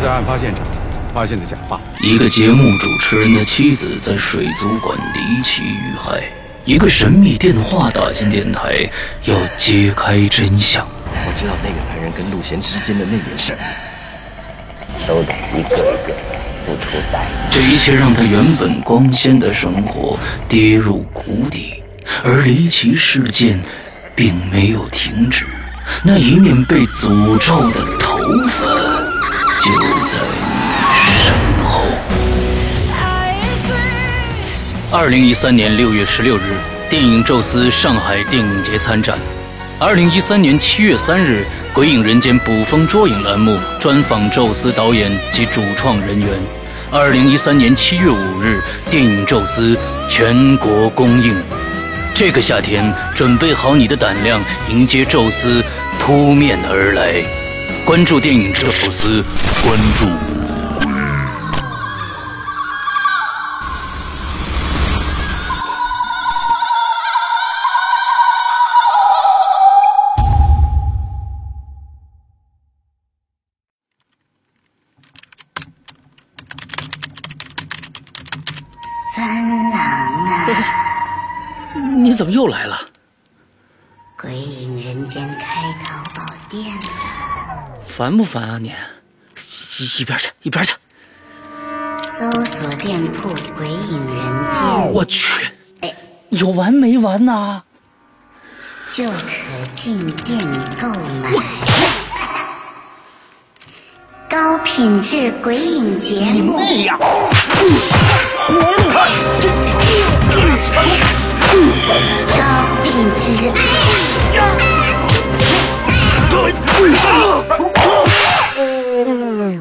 在案发现场发现的假发。一个节目主持人的妻子在水族馆离奇遇害，一个神秘电话打进电台，要揭开真相。我知道那个男人跟陆贤之间的那点事儿，都得一个一个付出代价。这一切让他原本光鲜的生活跌入谷底，而离奇事件并没有停止。那一面被诅咒的头发就在你身后。二零一三年六月十六日，电影《宙斯》上海电影节参展。二零一三年七月三日，《鬼影人间》捕风捉影栏目专访宙斯导演及主创人员。二零一三年七月五日，电影《宙斯》全国公映。这个夏天，准备好你的胆量，迎接宙斯扑面而来。关注电影《宙斯》，关注。三郎啊你怎么又来了？烦不烦啊你？一一边去，一边去。搜索店铺“鬼影人间”。我去，哎，有完没完呐？就可进店购买高品质鬼影节目。你妹呀！高品质。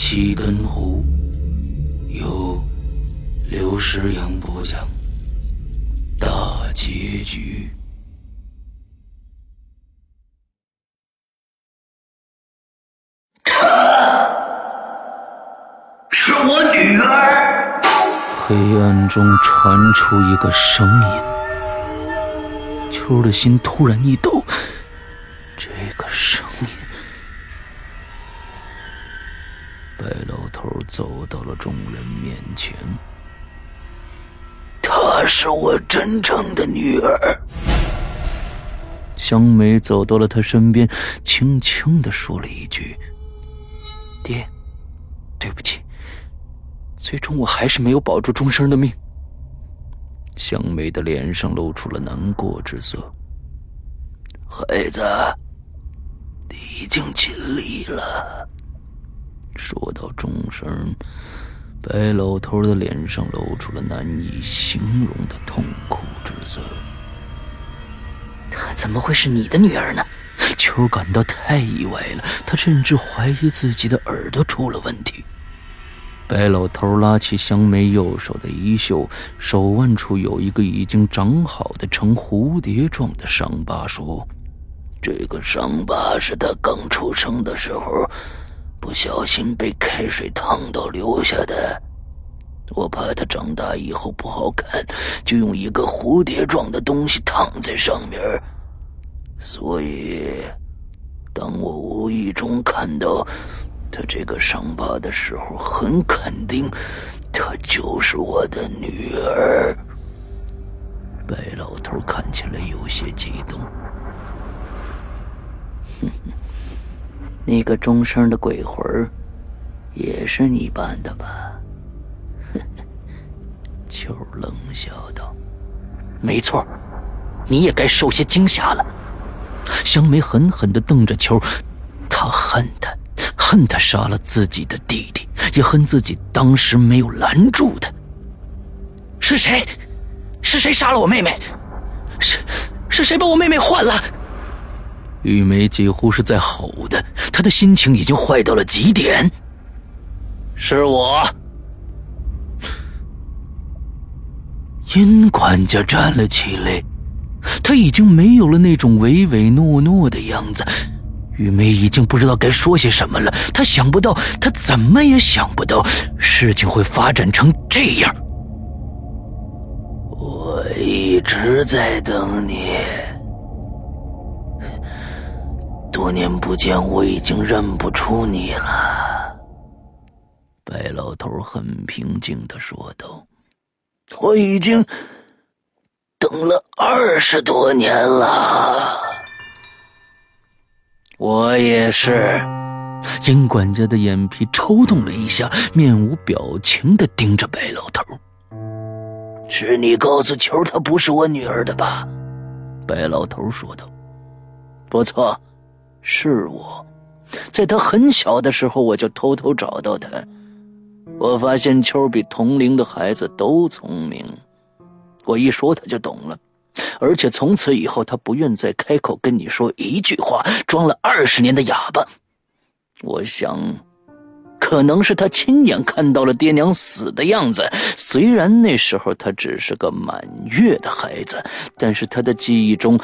七根湖，由刘诗阳播讲。大结局。她是我女儿。黑暗中传出一个声音，秋的心突然一抖。这个声走到了众人面前。她是我真正的女儿。香梅走到了他身边，轻轻的说了一句：“爹，对不起，最终我还是没有保住钟生的命。”香梅的脸上露出了难过之色。孩子，你已经尽力了。说到钟声，白老头的脸上露出了难以形容的痛苦之色。她怎么会是你的女儿呢？秋感到太意外了，他甚至怀疑自己的耳朵出了问题。白老头拉起香梅右手的衣袖，手腕处有一个已经长好的呈蝴蝶状的伤疤，说：“这个伤疤是他刚出生的时候不小心被开水烫到留下的。我怕他长大以后不好看，就用一个蝴蝶状的东西烫在上面。”所以，当我无意中看到他这个伤疤的时候，很肯定，她就是我的女儿。白老头看起来有些激动。哼哼，那个钟声的鬼魂也是你扮的吧？秋冷笑道：“没错，你也该受些惊吓了。”香梅狠狠地瞪着秋，她恨他，恨他杀了自己的弟弟，也恨自己当时没有拦住他。是谁？是谁杀了我妹妹？是是谁把我妹妹换了？玉梅几乎是在吼的，她的心情已经坏到了极点。是我。殷管家站了起来。他已经没有了那种唯唯诺诺的样子，玉梅已经不知道该说些什么了。她想不到，她怎么也想不到，事情会发展成这样。我一直在等你，多年不见，我已经认不出你了。白老头很平静的说道：“我已经。”等了二十多年了，我也是。殷管家的眼皮抽动了一下，面无表情的盯着白老头。是你告诉球她不是我女儿的吧？白老头说道。不错，是我。在他很小的时候，我就偷偷找到他。我发现秋比同龄的孩子都聪明。我一说他就懂了，而且从此以后他不愿再开口跟你说一句话，装了二十年的哑巴。我想，可能是他亲眼看到了爹娘死的样子。虽然那时候他只是个满月的孩子，但是他的记忆中，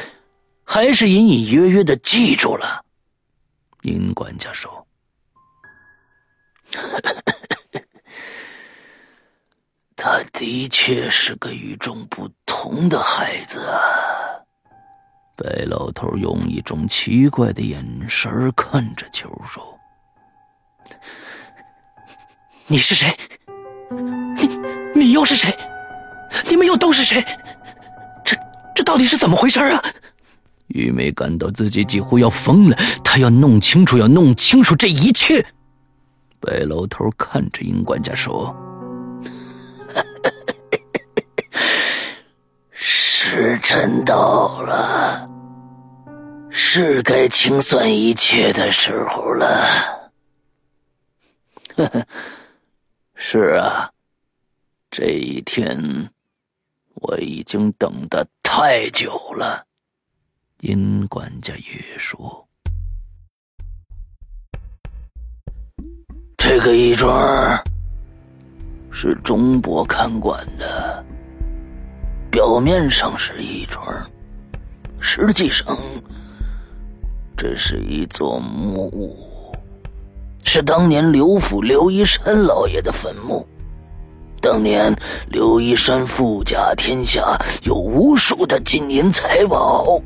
还是隐隐约约的记住了。殷管家说。他的确是个与众不同的孩子啊！白老头用一种奇怪的眼神看着秋收：“你是谁？你你又是谁？你们又都是谁？这这到底是怎么回事啊？”玉梅感到自己几乎要疯了，她要弄清楚，要弄清楚这一切。白老头看着殷管家说。时辰到了，是该清算一切的时候了。是啊，这一天我已经等得太久了。殷管家也说：“这个义庄是钟伯看管的。”表面上是义庄，实际上这是一座墓，是当年刘府刘一山老爷的坟墓。当年刘一山富甲天下，有无数的金银财宝，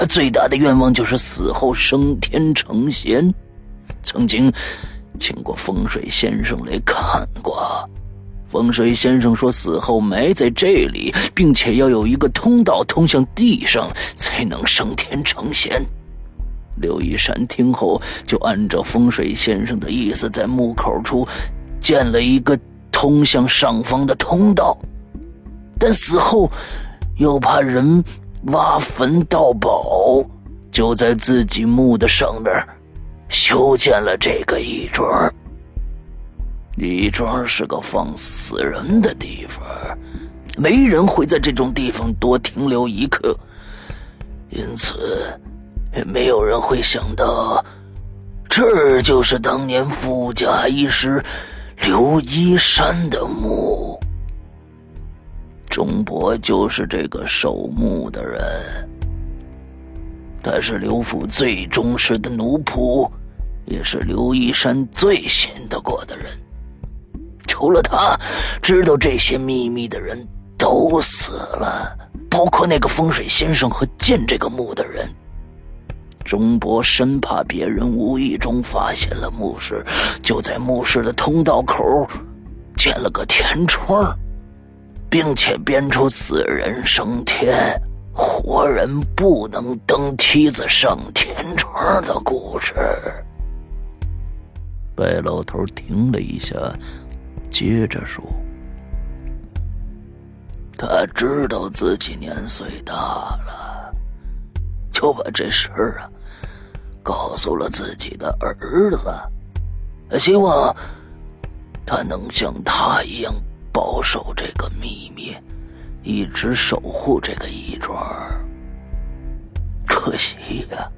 他最大的愿望就是死后升天成仙。曾经请过风水先生来看过。风水先生说，死后埋在这里，并且要有一个通道通向地上，才能升天成仙。刘一山听后，就按照风水先生的意思，在墓口处建了一个通向上方的通道。但死后又怕人挖坟盗宝，就在自己墓的上面修建了这个义庄。义庄是个放死人的地方，没人会在这种地方多停留一刻。因此也没有人会想到，这就是当年富家医师刘一山的墓。钟伯就是这个守墓的人，他是刘府最忠实的奴仆，也是刘一山最信得过的人。除了他，知道这些秘密的人都死了，包括那个风水先生和建这个墓的人。钟伯生怕别人无意中发现了墓室，就在墓室的通道口建了个天窗。并且编出死人升天，活人不能登梯子上天窗的故事。白老头停了一下，接着说：“他知道自己年岁大了，就把这事儿啊告诉了自己的儿子，希望他能像他一样。”保守这个秘密，一直守护这个义庄。可惜呀，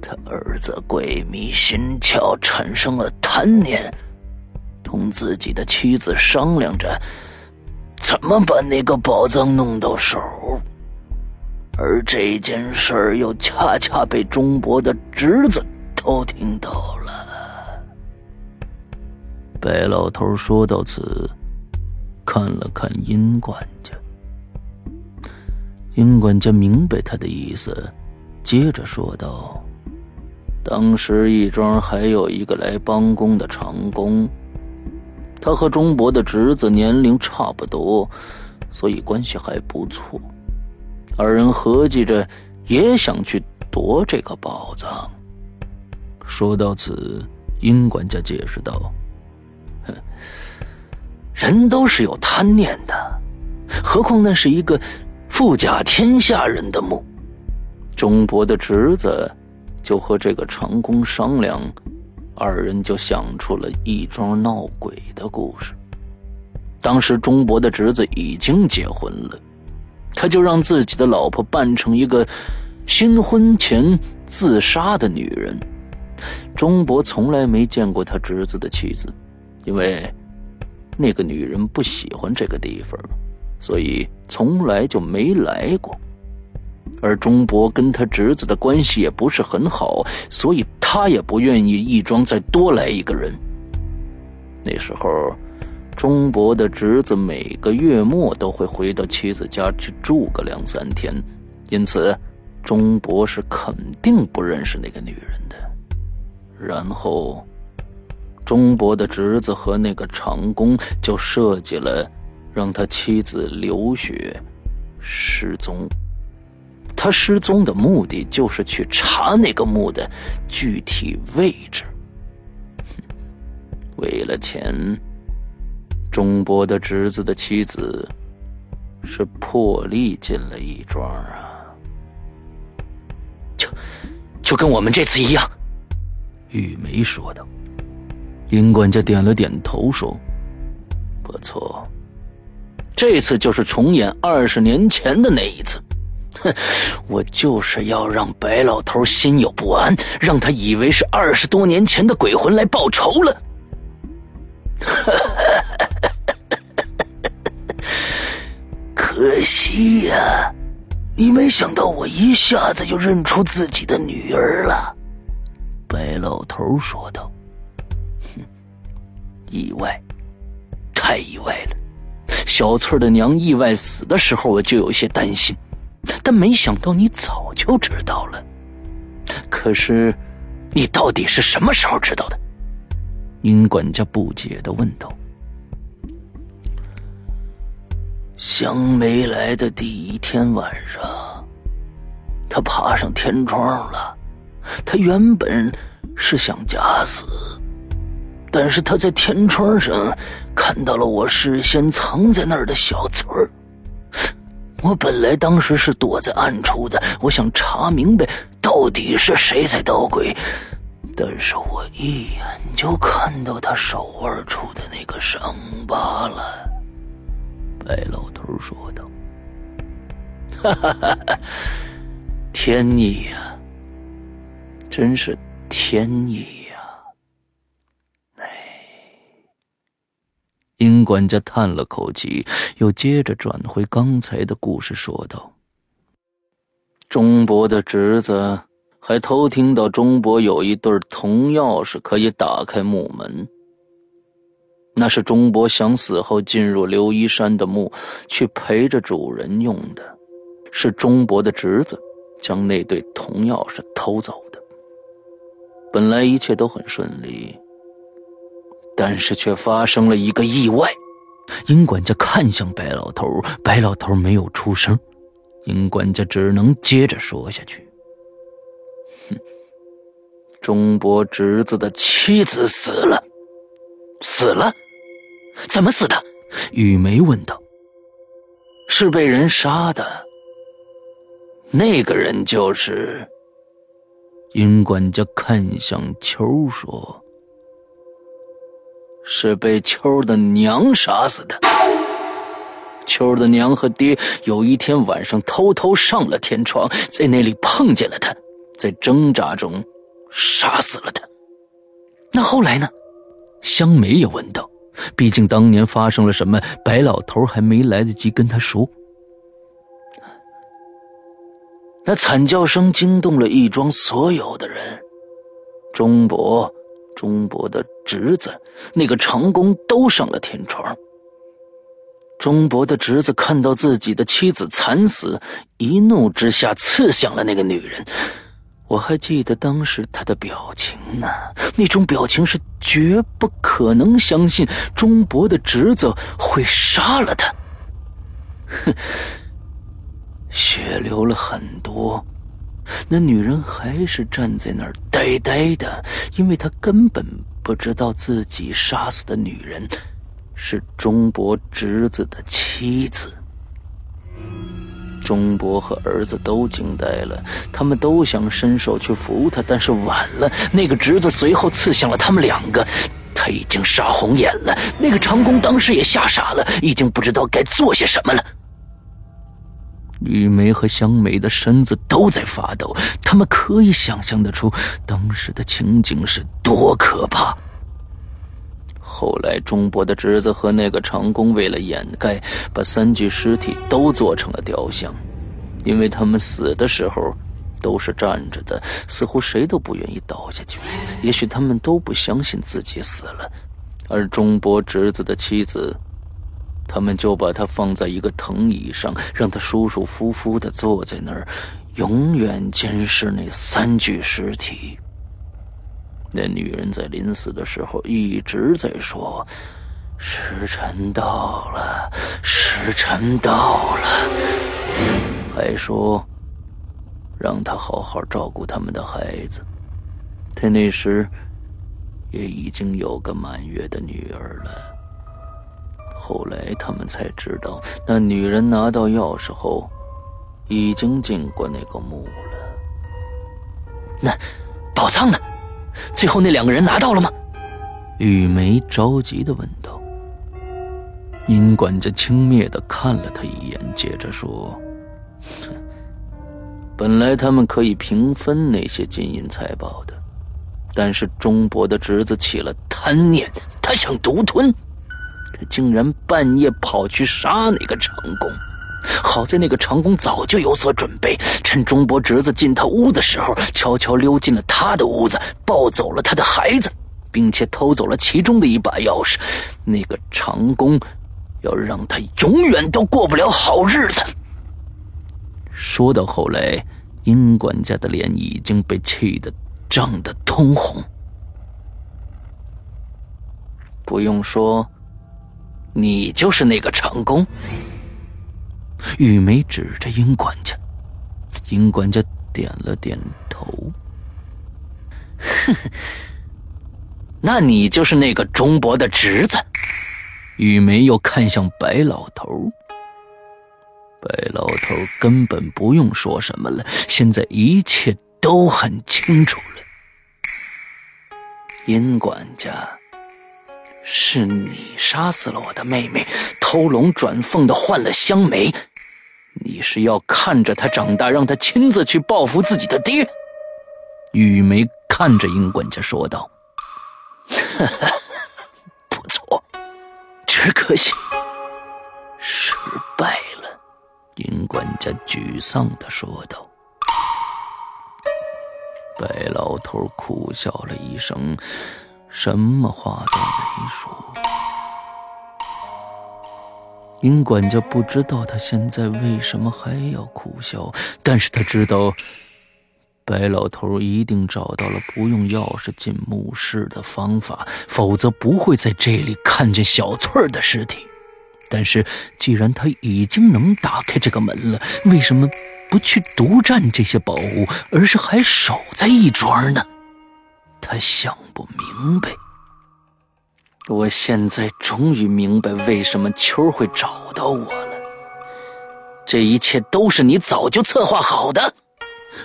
他儿子鬼迷心窍，产生了贪念，同自己的妻子商量着怎么把那个宝藏弄到手。而这件事儿又恰恰被钟伯的侄子偷听到了。白老头说到此，看了看殷管家。殷管家明白他的意思，接着说道：“当时义庄还有一个来帮工的长工，他和钟伯的侄子年龄差不多，所以关系还不错。二人合计着也想去夺这个宝藏。”说到此，殷管家解释道。人都是有贪念的，何况那是一个富甲天下人的墓。钟伯的侄子就和这个长工商量，二人就想出了一桩闹鬼的故事。当时钟伯的侄子已经结婚了，他就让自己的老婆扮成一个新婚前自杀的女人。钟伯从来没见过他侄子的妻子。因为那个女人不喜欢这个地方，所以从来就没来过。而钟伯跟他侄子的关系也不是很好，所以他也不愿意义庄再多来一个人。那时候，钟伯的侄子每个月末都会回到妻子家去住个两三天，因此钟伯是肯定不认识那个女人的。然后。钟伯的侄子和那个长工就设计了，让他妻子刘雪失踪。他失踪的目的就是去查那个墓的具体位置。为了钱，钟伯的侄子的妻子是破例进了义庄啊！就就跟我们这次一样，玉梅说道。殷管家点了点头，说：“不错，这次就是重演二十年前的那一次。哼，我就是要让白老头心有不安，让他以为是二十多年前的鬼魂来报仇了。可惜呀，你没想到我一下子就认出自己的女儿了。”白老头说道。意外，太意外了！小翠的娘意外死的时候，我就有些担心，但没想到你早就知道了。可是，你到底是什么时候知道的？殷管家不解的问道。香梅来的第一天晚上，他爬上天窗了。他原本是想假死。但是他在天窗上看到了我事先藏在那儿的小翠儿。我本来当时是躲在暗处的，我想查明白到底是谁在捣鬼。但是我一眼就看到他手腕处的那个伤疤了。白老头说道：“哈哈哈！天意呀，真是天意呀！哎，殷管家叹了口气，又接着转回刚才的故事，说道：“钟伯的侄子还偷听到钟伯有一对铜钥匙可以打开木门。”那是钟伯想死后进入刘一山的墓，去陪着主人用的，是钟伯的侄子将那对铜钥匙偷走的。本来一切都很顺利，但是却发生了一个意外。殷管家看向白老头，白老头没有出声，殷管家只能接着说下去：“哼，钟伯侄子的妻子死了，死了。”怎么死的？雨梅问道。是被人杀的。那个人就是。殷管家看向秋说：“是被秋的娘杀死的。秋的娘和爹有一天晚上偷偷上了天窗，在那里碰见了他，在挣扎中杀死了他。那后来呢？”香梅也问道。毕竟当年发生了什么，白老头还没来得及跟他说。那惨叫声惊动了义庄所有的人，钟伯、钟伯的侄子、那个长工都上了天窗。钟伯的侄子看到自己的妻子惨死，一怒之下刺向了那个女人。我还记得当时他的表情呢，那种表情是绝不可能相信钟伯的侄子会杀了他。哼，血流了很多，那女人还是站在那儿呆呆的，因为她根本不知道自己杀死的女人是钟伯侄子的妻子。钟伯和儿子都惊呆了，他们都想伸手去扶他，但是晚了。那个侄子随后刺向了他们两个，他已经杀红眼了。那个长工当时也吓傻了，已经不知道该做些什么了。玉梅和香梅的身子都在发抖，他们可以想象得出当时的情景是多可怕。后来，钟伯的侄子和那个长工为了掩盖，把三具尸体都做成了雕像，因为他们死的时候都是站着的，似乎谁都不愿意倒下去。也许他们都不相信自己死了。而钟伯侄子的妻子，他们就把他放在一个藤椅上，让他舒舒服服的坐在那儿，永远监视那三具尸体。那女人在临死的时候一直在说：“时辰到了，时辰到了。”还说让他好好照顾他们的孩子。他那时也已经有个满月的女儿了。后来他们才知道，那女人拿到钥匙后，已经进过那个墓了。那宝藏呢？最后那两个人拿到了吗？玉梅着急的问道。殷管家轻蔑的看了他一眼，接着说：“本来他们可以平分那些金银财宝的，但是钟伯的侄子起了贪念，他想独吞，他竟然半夜跑去杀那个长工。”好在那个长工早就有所准备，趁钟伯侄子进他屋的时候，悄悄溜进了他的屋子，抱走了他的孩子，并且偷走了其中的一把钥匙。那个长工要让他永远都过不了好日子。说到后来，殷管家的脸已经被气得涨得通红。不用说，你就是那个长工。玉梅指着殷管家，殷管家点了点头。哼，那你就是那个钟伯的侄子。玉梅又看向白老头，白老头根本不用说什么了，现在一切都很清楚了。殷管家，是你杀死了我的妹妹，偷龙转凤的换了香梅。你是要看着她长大，让她亲自去报复自己的爹？玉梅看着殷管家说道：“ 不错，只可惜失败了。”殷管家沮丧的说道。白老头苦笑了一声，什么话都没说。殷管家不知道他现在为什么还要苦笑，但是他知道，白老头一定找到了不用钥匙进墓室的方法，否则不会在这里看见小翠儿的尸体。但是，既然他已经能打开这个门了，为什么不去独占这些宝物，而是还守在一庄呢？他想不明白。我现在终于明白为什么秋会找到我了。这一切都是你早就策划好的。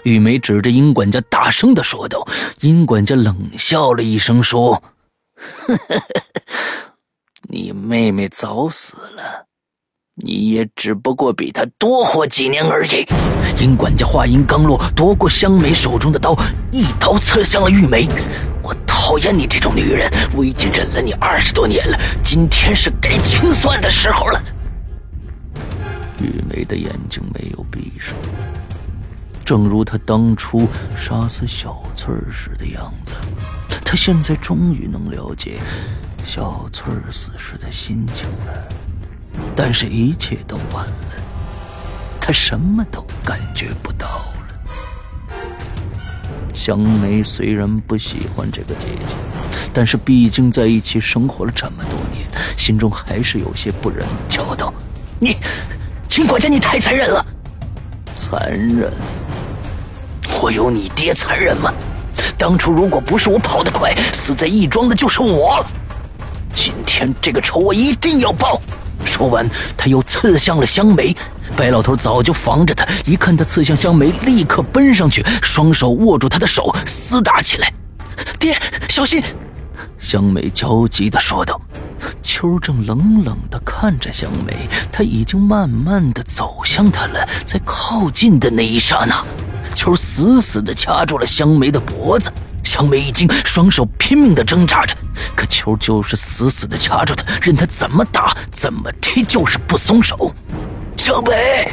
玉梅指着殷管家大声的说道。殷管家冷笑了一声说：“。”你妹妹早死了，你也只不过比她多活几年而已。殷管家话音刚落，夺过香梅手中的刀，一刀刺向了玉梅。讨厌你这种女人，我已经忍了你二十多年了，今天是该清算的时候了。玉梅的眼睛没有闭上，正如她当初杀死小翠时的样子。她现在终于能了解。小翠死时的心情了，但是一切都晚了，她什么都感觉不到了。香梅虽然不喜欢这个姐姐，但是毕竟在一起生活了这么多年，心中还是有些不忍，叫道：“你，秦管家，你太残忍了！残忍？我有你爹残忍吗？当初如果不是我跑得快，死在义庄的就是我。”今天这个仇我一定要报！说完，他又刺向了香梅。白老头早就防着他，一看他刺向香梅，立刻奔上去，双手握住他的手，厮打起来。爹，小心！香梅焦急地说道。秋正冷冷地看着香梅，他已经慢慢地走向他了。在靠近的那一刹那，秋死死地掐住了香梅的脖子。香梅一惊，双手拼命地挣扎着，可秋就是死死地掐住她，任她怎么打怎么踢，就是不松手。张北，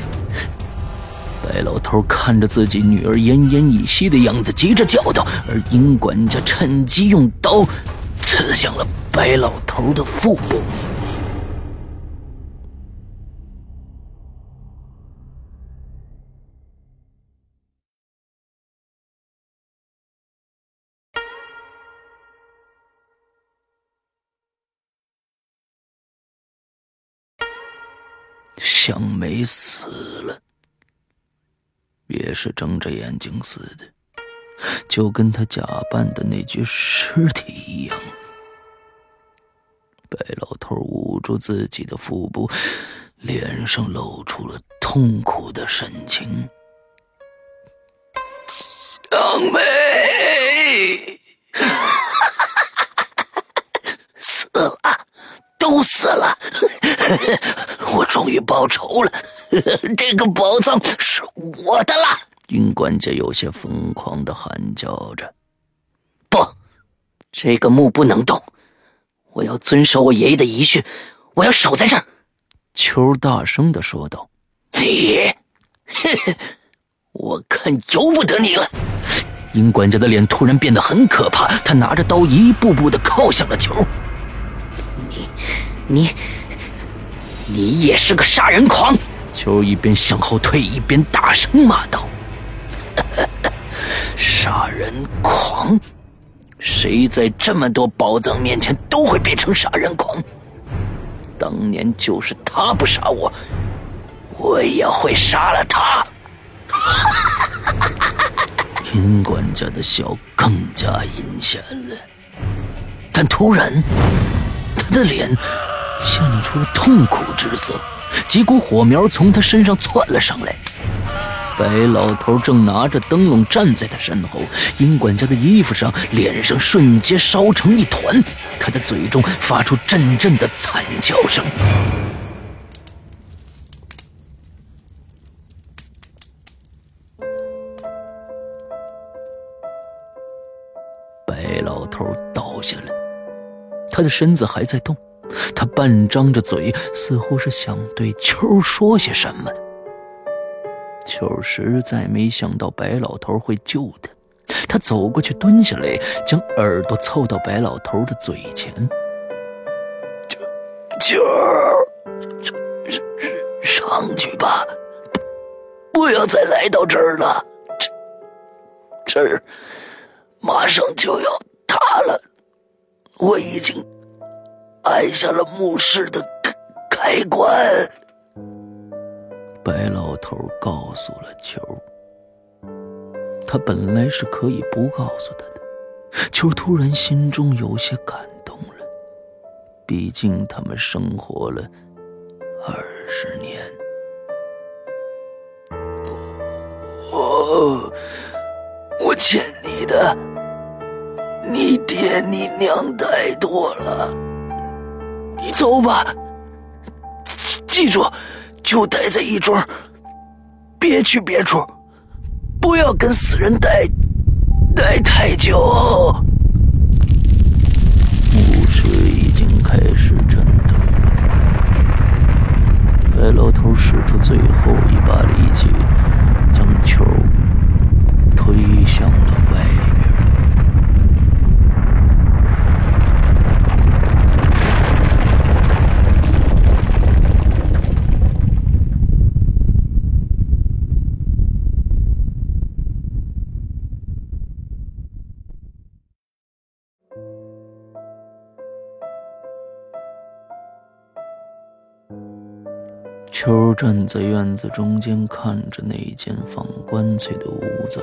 白老头看着自己女儿奄奄一息的样子，急着叫道，而殷管家趁机用刀刺向了白老头的腹部。香梅死了，也是睁着眼睛死的，就跟他假扮的那具尸体一样。白老头捂住自己的腹部，脸上露出了痛苦的神情。香梅，死了，都死了。我终于报仇了，这个宝藏是我的了！殷管家有些疯狂的喊叫着：“不，这个墓不能动，我要遵守我爷爷的遗训，我要守在这儿。”秋大声的说道：“你，我看由不得你了！”殷管家的脸突然变得很可怕，他拿着刀一步步的靠向了秋。你，你。也是个杀人狂！秋一边向后退，一边大声骂道：“ 杀人狂！谁在这么多宝藏面前都会变成杀人狂？当年就是他不杀我，我也会杀了他！” 殷管家的笑更加阴险了，但突然，他的脸……现出了痛苦之色，几股火苗从他身上窜了上来，白老头正拿着灯笼站在他身后，殷管家的衣服上，脸上瞬间烧成一团，他的嘴中发出阵阵的惨叫声。白老头倒下了，他的身子还在动。他半张着嘴，似乎是想对秋说些什么。秋实在没想到白老头会救他，他走过去蹲下来，将耳朵凑到白老头的嘴前。秋秋，上上去吧，不要再来到这儿了，这这儿马上就要塌了，我已经按下了墓室的开关。白老头告诉了球，他本来是可以不告诉他的。球突然心中有些感动了，毕竟他们生活了二十年。我我欠你的，你爹你娘太多了。你走吧，记住。就待在一庄，别去别处，不要跟死人待待太久。站在院子中间，看着那间放棺材的屋子。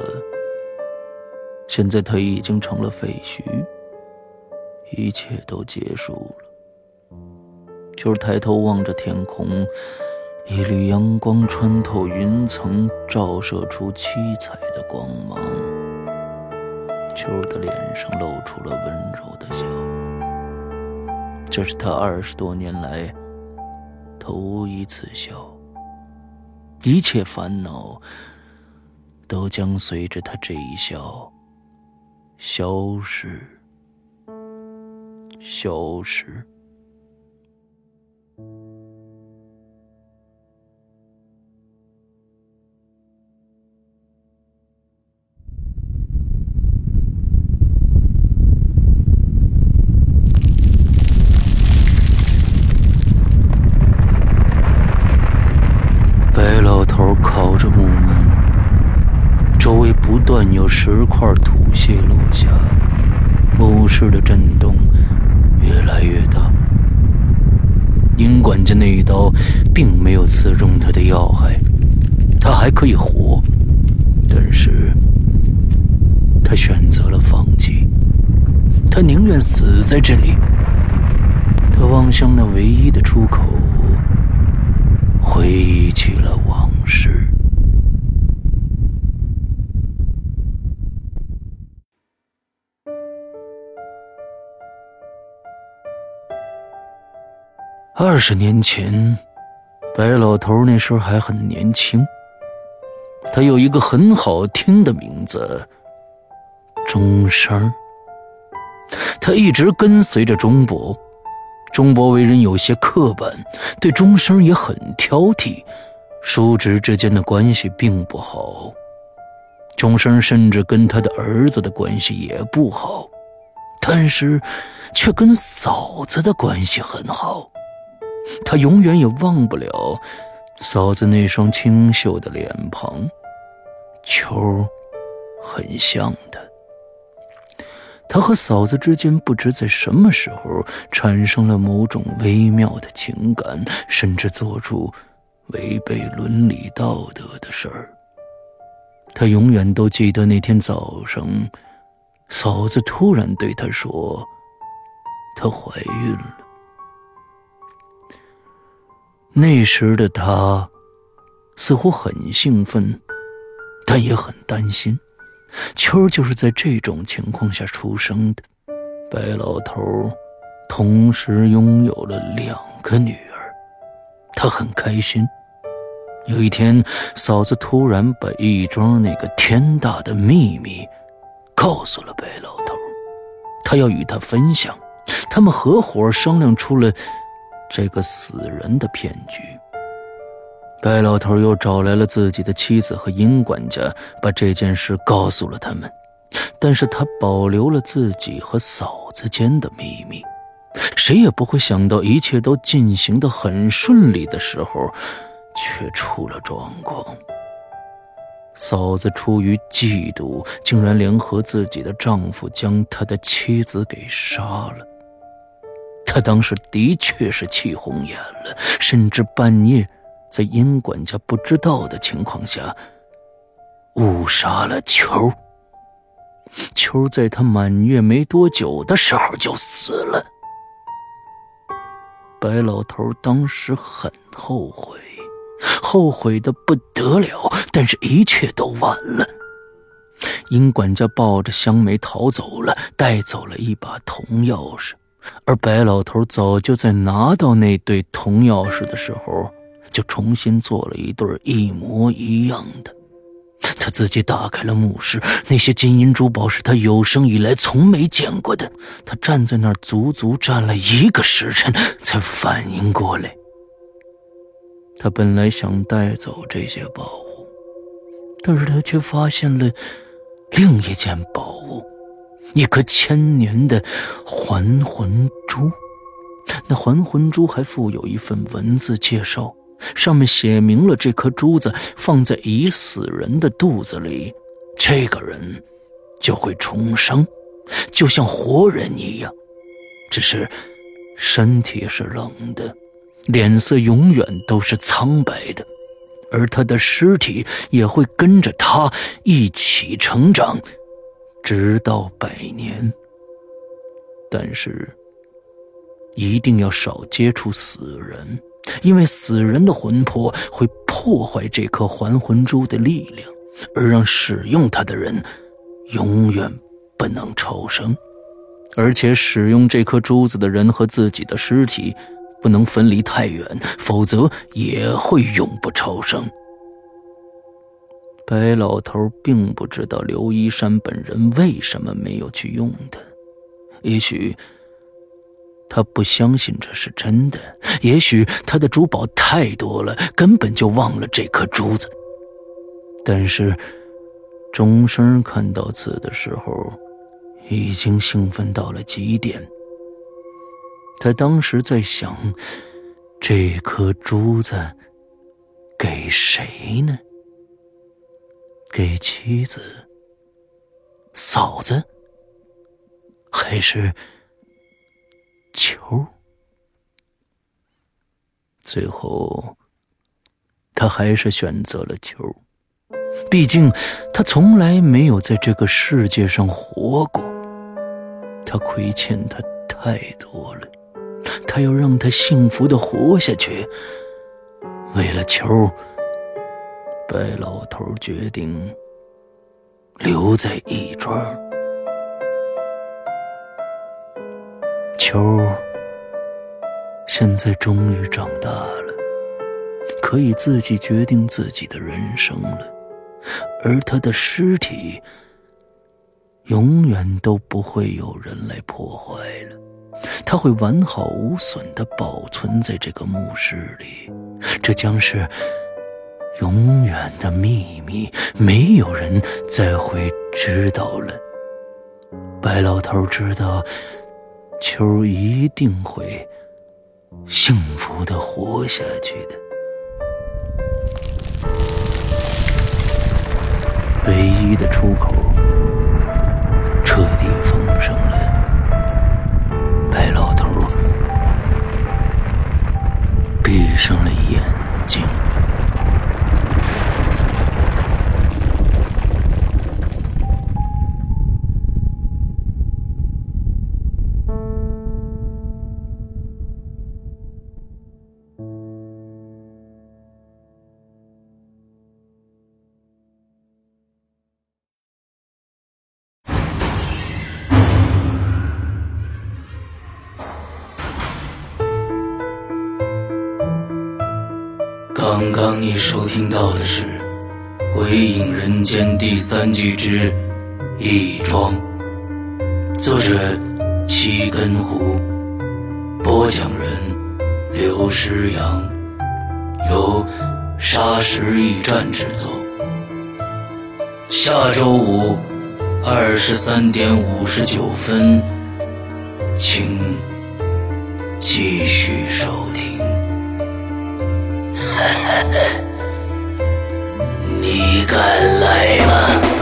现在它已经成了废墟，一切都结束了。秋抬头望着天空，一缕阳光穿透云层，照射出七彩的光芒。秋儿的脸上露出了温柔的笑容，这是他二十多年来。头一次笑，一切烦恼都将随着他这一笑消失，消失。断有石块土屑落下，墓室的震动越来越大。殷管家那一刀并没有刺中他的要害，他还可以活，但是他选择了放弃，他宁愿死在这里。他望向那唯一的出口，回忆起了往事。二十年前，白老头那时候还很年轻。他有一个很好听的名字，钟声。他一直跟随着钟伯，钟伯为人有些刻板，对钟声也很挑剔，叔侄之间的关系并不好。钟声甚至跟他的儿子的关系也不好，但是却跟嫂子的关系很好。他永远也忘不了嫂子那双清秀的脸庞，秋很像的。他和嫂子之间不知在什么时候产生了某种微妙的情感，甚至做出违背伦理道德的事儿。他永远都记得那天早上，嫂子突然对他说：“她怀孕了。”那时的他，似乎很兴奋，但也很担心。秋就是在这种情况下出生的。白老头同时拥有了两个女儿，他很开心。有一天，嫂子突然把义庄那个天大的秘密告诉了白老头。他要与他分享。他们合伙商量出了这个死人的骗局。白老头又找来了自己的妻子和殷管家，把这件事告诉了他们。但是他保留了自己和嫂子间的秘密。谁也不会想到，一切都进行的很顺利的时候，却出了状况。嫂子出于嫉妒，竟然联合自己的丈夫将他的妻子给杀了。他当时的确是气红眼了，甚至半夜在殷管家不知道的情况下误杀了秋。秋在他满月没多久的时候就死了。白老头当时很后悔。后悔的不得了，但是一切都晚了。殷管家抱着香梅逃走了，带走了一把铜钥匙，而白老头早就在拿到那对铜钥匙的时候，就重新做了一对一模一样的。他自己打开了墓室，那些金银珠宝是他有生以来从没见过的。他站在那儿，足足站了一个时辰，才反应过来。他本来想带走这些宝物，但是他却发现了另一件宝物，一颗千年的还魂珠。那还魂珠还附有一份文字介绍，上面写明了这颗珠子放在已死人的肚子里，这个人就会重生，就像活人一样，只是身体是冷的。脸色永远都是苍白的，而他的尸体也会跟着他一起成长，直到百年。但是，一定要少接触死人，因为死人的魂魄会破坏这颗还魂珠的力量，而让使用它的人永远不能超生。而且，使用这颗珠子的人和自己的尸体。不能分离太远，否则也会永不超生。白老头并不知道刘一山本人为什么没有去用它，也许他不相信这是真的，也许他的珠宝太多了，根本就忘了这颗珠子。但是钟声看到此的时候，已经兴奋到了极点。他当时在想，这颗珠子给谁呢？给妻子、嫂子，还是球？最后，他还是选择了球。毕竟，他从来没有在这个世界上活过，他亏欠他太多了。他要让他幸福的活下去。为了球，白老头决定留在义庄。秋现在终于长大了，可以自己决定自己的人生了，而他的尸体永远都不会有人来破坏了。他会完好无损地保存在这个墓室里，这将是永远的秘密，没有人再会知道了。白老头知道，秋一定会幸福地活下去的。唯一的出口彻底封上了。白老头闭上了眼睛。收听到的是《鬼影人间》第三季之《义庄》，作者七根胡，播讲人刘诗阳，由沙石驿站制作。下周五二十三点五十九分，请继续收听。你敢来吗？